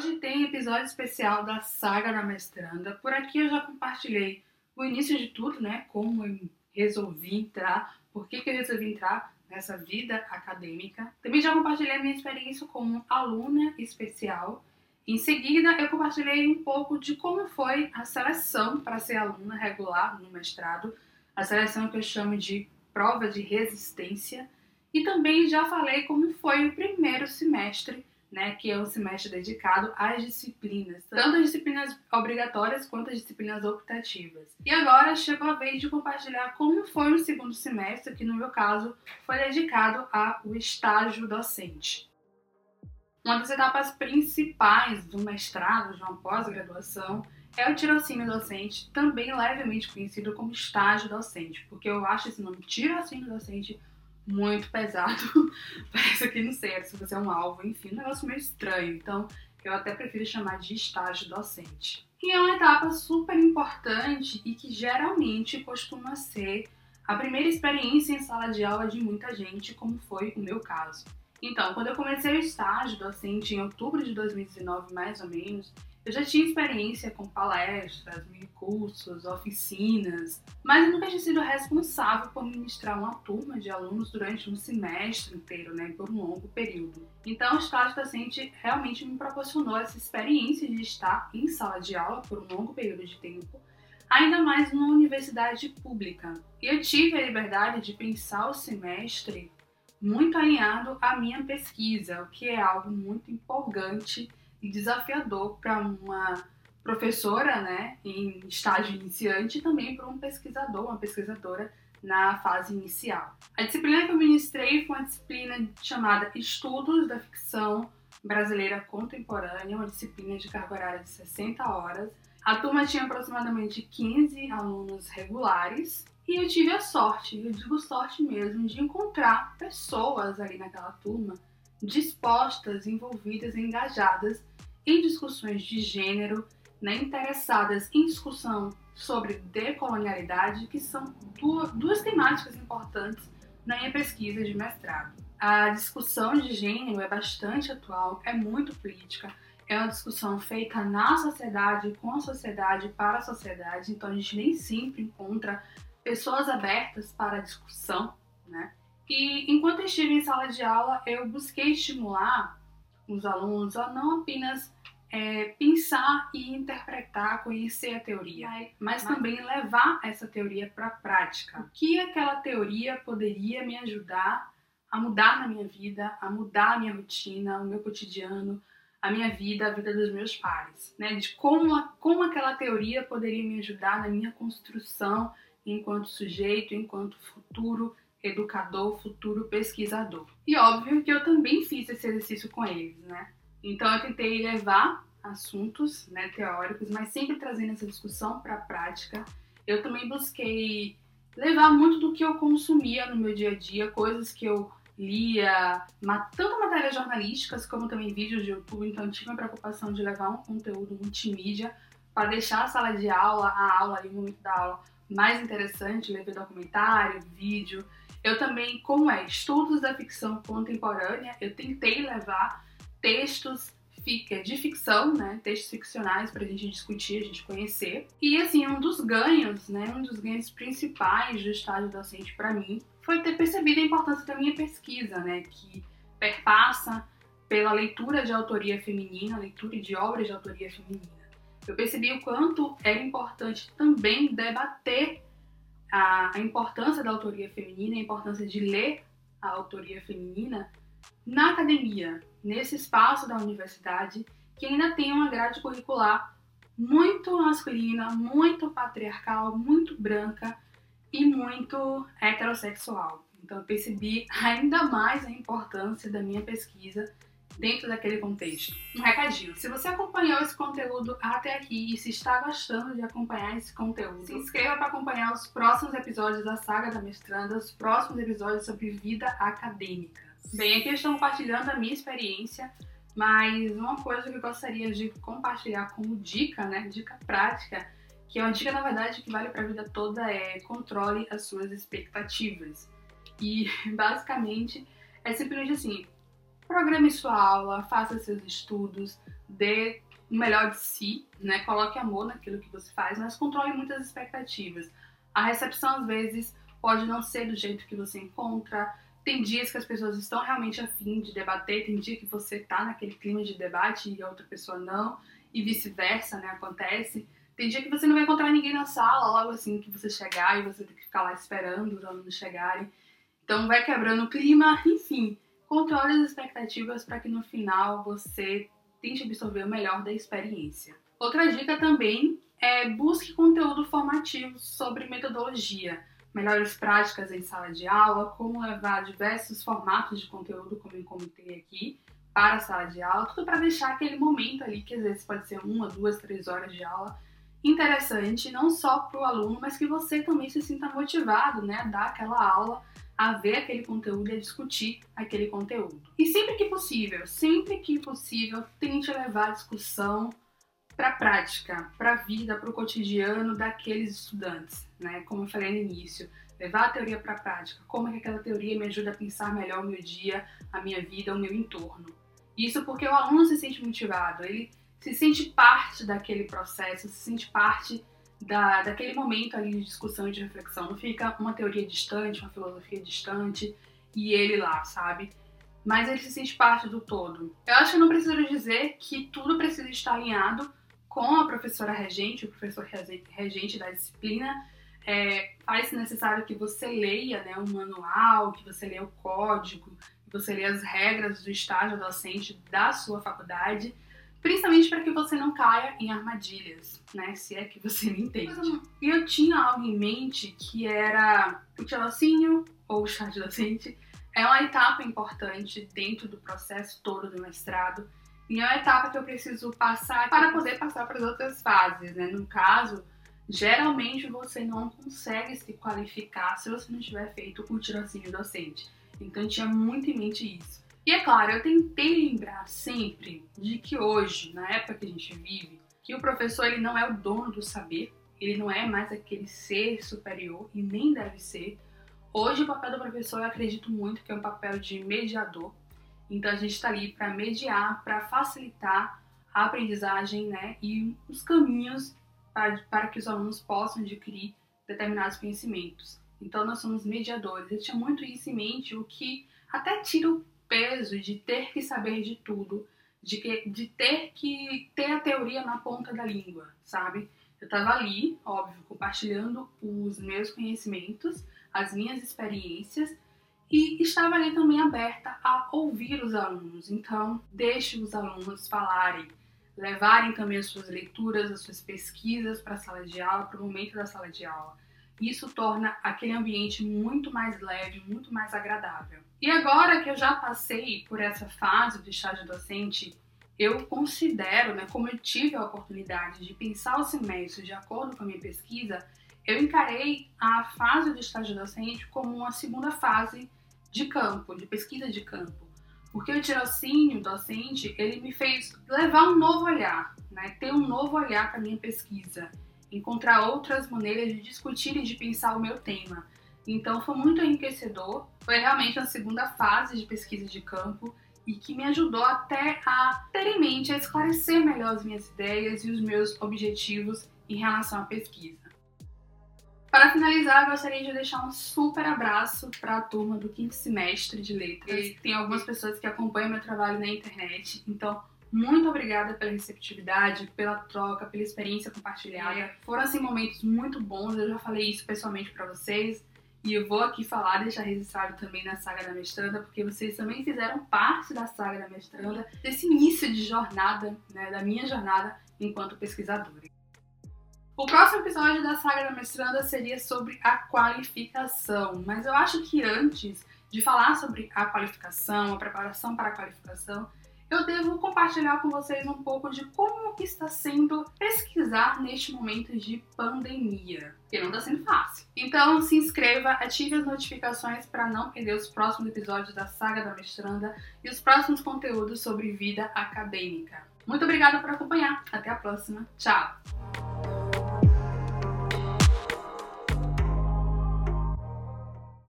Hoje tem episódio especial da saga da mestranda. Por aqui eu já compartilhei o início de tudo, né? Como eu resolvi entrar, por que, que eu resolvi entrar nessa vida acadêmica. Também já compartilhei a minha experiência como aluna especial. Em seguida, eu compartilhei um pouco de como foi a seleção para ser aluna regular no mestrado, a seleção que eu chamo de prova de resistência. E também já falei como foi o primeiro semestre né, que é um semestre dedicado às disciplinas, tanto as disciplinas obrigatórias quanto as disciplinas optativas. E agora chegou a vez de compartilhar como foi o segundo semestre, que no meu caso foi dedicado ao estágio docente. Uma das etapas principais do mestrado, de uma pós-graduação, é o tirocínio docente, também levemente conhecido como estágio docente, porque eu acho esse nome tirocínio docente muito pesado. Parece que não sei se você é um alvo, enfim, um negócio meio estranho. Então, eu até prefiro chamar de estágio docente. E é uma etapa super importante e que geralmente costuma ser a primeira experiência em sala de aula de muita gente, como foi o meu caso. Então, quando eu comecei o estágio docente em outubro de 2019, mais ou menos, eu já tinha experiência com palestras, cursos, oficinas, mas eu nunca tinha sido responsável por ministrar uma turma de alunos durante um semestre inteiro, né, por um longo período. Então, o estágio docente realmente me proporcionou essa experiência de estar em sala de aula por um longo período de tempo, ainda mais numa universidade pública. E eu tive a liberdade de pensar o semestre muito alinhado à minha pesquisa, o que é algo muito empolgante e desafiador para uma professora, né, em estágio iniciante e também para um pesquisador, uma pesquisadora na fase inicial. A disciplina que eu ministrei foi uma disciplina chamada Estudos da Ficção Brasileira Contemporânea, uma disciplina de carga horária de 60 horas. A turma tinha aproximadamente 15 alunos regulares e eu tive a sorte, eu digo sorte mesmo, de encontrar pessoas ali naquela turma dispostas, envolvidas, engajadas em discussões de gênero, né, interessadas em discussão sobre decolonialidade, que são duas, duas temáticas importantes na minha pesquisa de mestrado. A discussão de gênero é bastante atual, é muito política, é uma discussão feita na sociedade, com a sociedade, para a sociedade, então a gente nem sempre encontra pessoas abertas para a discussão, né? E enquanto eu estive em sala de aula, eu busquei estimular os alunos a não apenas é, pensar e interpretar, conhecer a teoria, mas também levar essa teoria para a prática. O que aquela teoria poderia me ajudar a mudar na minha vida, a mudar a minha rotina, o meu cotidiano, a minha vida, a vida dos meus pares, né? De como, a, como aquela teoria poderia me ajudar na minha construção enquanto sujeito, enquanto futuro educador, futuro pesquisador. E óbvio que eu também fiz esse exercício com eles, né? Então eu tentei levar assuntos né, teóricos, mas sempre trazendo essa discussão para a prática. Eu também busquei levar muito do que eu consumia no meu dia a dia, coisas que eu lia, tanto matérias jornalísticas como também vídeos de YouTube, então tive a preocupação de levar um conteúdo multimídia para deixar a sala de aula, a aula e o momento da aula mais interessante, levei documentário, vídeo. Eu também, como é estudos da ficção contemporânea, eu tentei levar textos de ficção, né, textos ficcionais para a gente discutir, a gente conhecer. E assim, um dos ganhos, né, um dos ganhos principais do estágio docente para mim foi ter percebido a importância da minha pesquisa, né, que perpassa pela leitura de autoria feminina, leitura de obras de autoria feminina. Eu percebi o quanto era importante também debater a, a importância da autoria feminina, a importância de ler a autoria feminina na academia, nesse espaço da universidade, que ainda tem uma grade curricular muito masculina, muito patriarcal, muito branca e muito heterossexual. Então eu percebi ainda mais a importância da minha pesquisa dentro daquele contexto. Um recadinho: se você acompanhou esse conteúdo até aqui e se está gostando de acompanhar esse conteúdo, se inscreva para acompanhar os próximos episódios da saga da mestranda, os próximos episódios sobre vida acadêmica. Bem, aqui eu estou compartilhando a minha experiência, mas uma coisa que eu gostaria de compartilhar como dica, né, dica prática, que é uma dica na verdade que vale para a vida toda é controle as suas expectativas. E basicamente é simplesmente assim, programe sua aula, faça seus estudos, dê o melhor de si, né? Coloque amor naquilo que você faz, mas controle muitas expectativas. A recepção, às vezes, pode não ser do jeito que você encontra. Tem dias que as pessoas estão realmente afim de debater, tem dia que você tá naquele clima de debate e a outra pessoa não, e vice-versa, né? Acontece. Tem dia que você não vai encontrar ninguém na sala, logo assim que você chegar e você tem que ficar lá esperando os alunos chegarem. Então vai quebrando o clima, enfim. Controle as expectativas para que no final você tente absorver o melhor da experiência. Outra dica também é busque conteúdo formativo sobre metodologia, melhores práticas em sala de aula, como levar diversos formatos de conteúdo, como eu comentei aqui, para a sala de aula, tudo para deixar aquele momento ali, que às vezes pode ser uma, duas, três horas de aula, interessante, não só para o aluno, mas que você também se sinta motivado né, a dar aquela aula, a ver aquele conteúdo e a discutir aquele conteúdo. E sempre que possível, sempre que possível, tente levar a discussão para a prática, para a vida, para o cotidiano daqueles estudantes, né? Como eu falei no início, levar a teoria para a prática, como é que aquela teoria me ajuda a pensar melhor o meu dia, a minha vida, o meu entorno. Isso porque o aluno se sente motivado, ele se sente parte daquele processo, se sente parte da, daquele momento ali de discussão e de reflexão. Não fica uma teoria distante, uma filosofia distante e ele lá, sabe? Mas ele se sente parte do todo. Eu acho que não preciso dizer que tudo precisa estar alinhado com a professora regente, o professor regente da disciplina. É, faz necessário que você leia né, um manual, que você leia o código, que você leia as regras do estágio docente da sua faculdade Principalmente para que você não caia em armadilhas, né? Se é que você me entende. E eu tinha algo em mente que era o tirocínio ou o estágio docente é uma etapa importante dentro do processo todo do mestrado e é uma etapa que eu preciso passar para poder passar para as outras fases, né? No caso, geralmente você não consegue se qualificar se você não tiver feito o tirocínio docente. Então eu tinha muito em mente isso. E é claro, eu tentei lembrar sempre de que hoje, na época que a gente vive, que o professor ele não é o dono do saber, ele não é mais aquele ser superior e nem deve ser. Hoje o papel do professor eu acredito muito que é um papel de mediador. Então a gente está ali para mediar, para facilitar a aprendizagem, né, e os caminhos para, para que os alunos possam adquirir determinados conhecimentos. Então nós somos mediadores. Eu tinha muito isso em mente, o que até tira o peso de ter que saber de tudo, de, que, de ter que ter a teoria na ponta da língua, sabe? Eu estava ali, óbvio, compartilhando os meus conhecimentos, as minhas experiências e estava ali também aberta a ouvir os alunos. Então, deixe os alunos falarem, levarem também as suas leituras, as suas pesquisas para a sala de aula, para o momento da sala de aula. Isso torna aquele ambiente muito mais leve, muito mais agradável. E agora que eu já passei por essa fase do estágio docente, eu considero, né, como eu tive a oportunidade de pensar o semestre de acordo com a minha pesquisa, eu encarei a fase do estágio docente como uma segunda fase de campo, de pesquisa de campo. Porque o tirocínio docente, ele me fez levar um novo olhar, né, ter um novo olhar para minha pesquisa, encontrar outras maneiras de discutir e de pensar o meu tema. Então foi muito enriquecedor. Foi realmente a segunda fase de pesquisa de campo e que me ajudou até a ter em mente, a esclarecer melhor as minhas ideias e os meus objetivos em relação à pesquisa. Para finalizar, gostaria de deixar um super abraço para a turma do quinto semestre de letras. Tem algumas pessoas que acompanham meu trabalho na internet, então muito obrigada pela receptividade, pela troca, pela experiência compartilhada. É. Foram assim momentos muito bons, eu já falei isso pessoalmente para vocês. E eu vou aqui falar, deixar registrado também na saga da mestranda, porque vocês também fizeram parte da saga da mestranda, desse início de jornada, né, da minha jornada enquanto pesquisadora. O próximo episódio da saga da mestranda seria sobre a qualificação, mas eu acho que antes de falar sobre a qualificação, a preparação para a qualificação, eu devo compartilhar com vocês um pouco de como está sendo pesquisar neste momento de pandemia, que não está sendo fácil. Então se inscreva, ative as notificações para não perder os próximos episódios da Saga da Mestranda e os próximos conteúdos sobre vida acadêmica. Muito obrigada por acompanhar. Até a próxima. Tchau!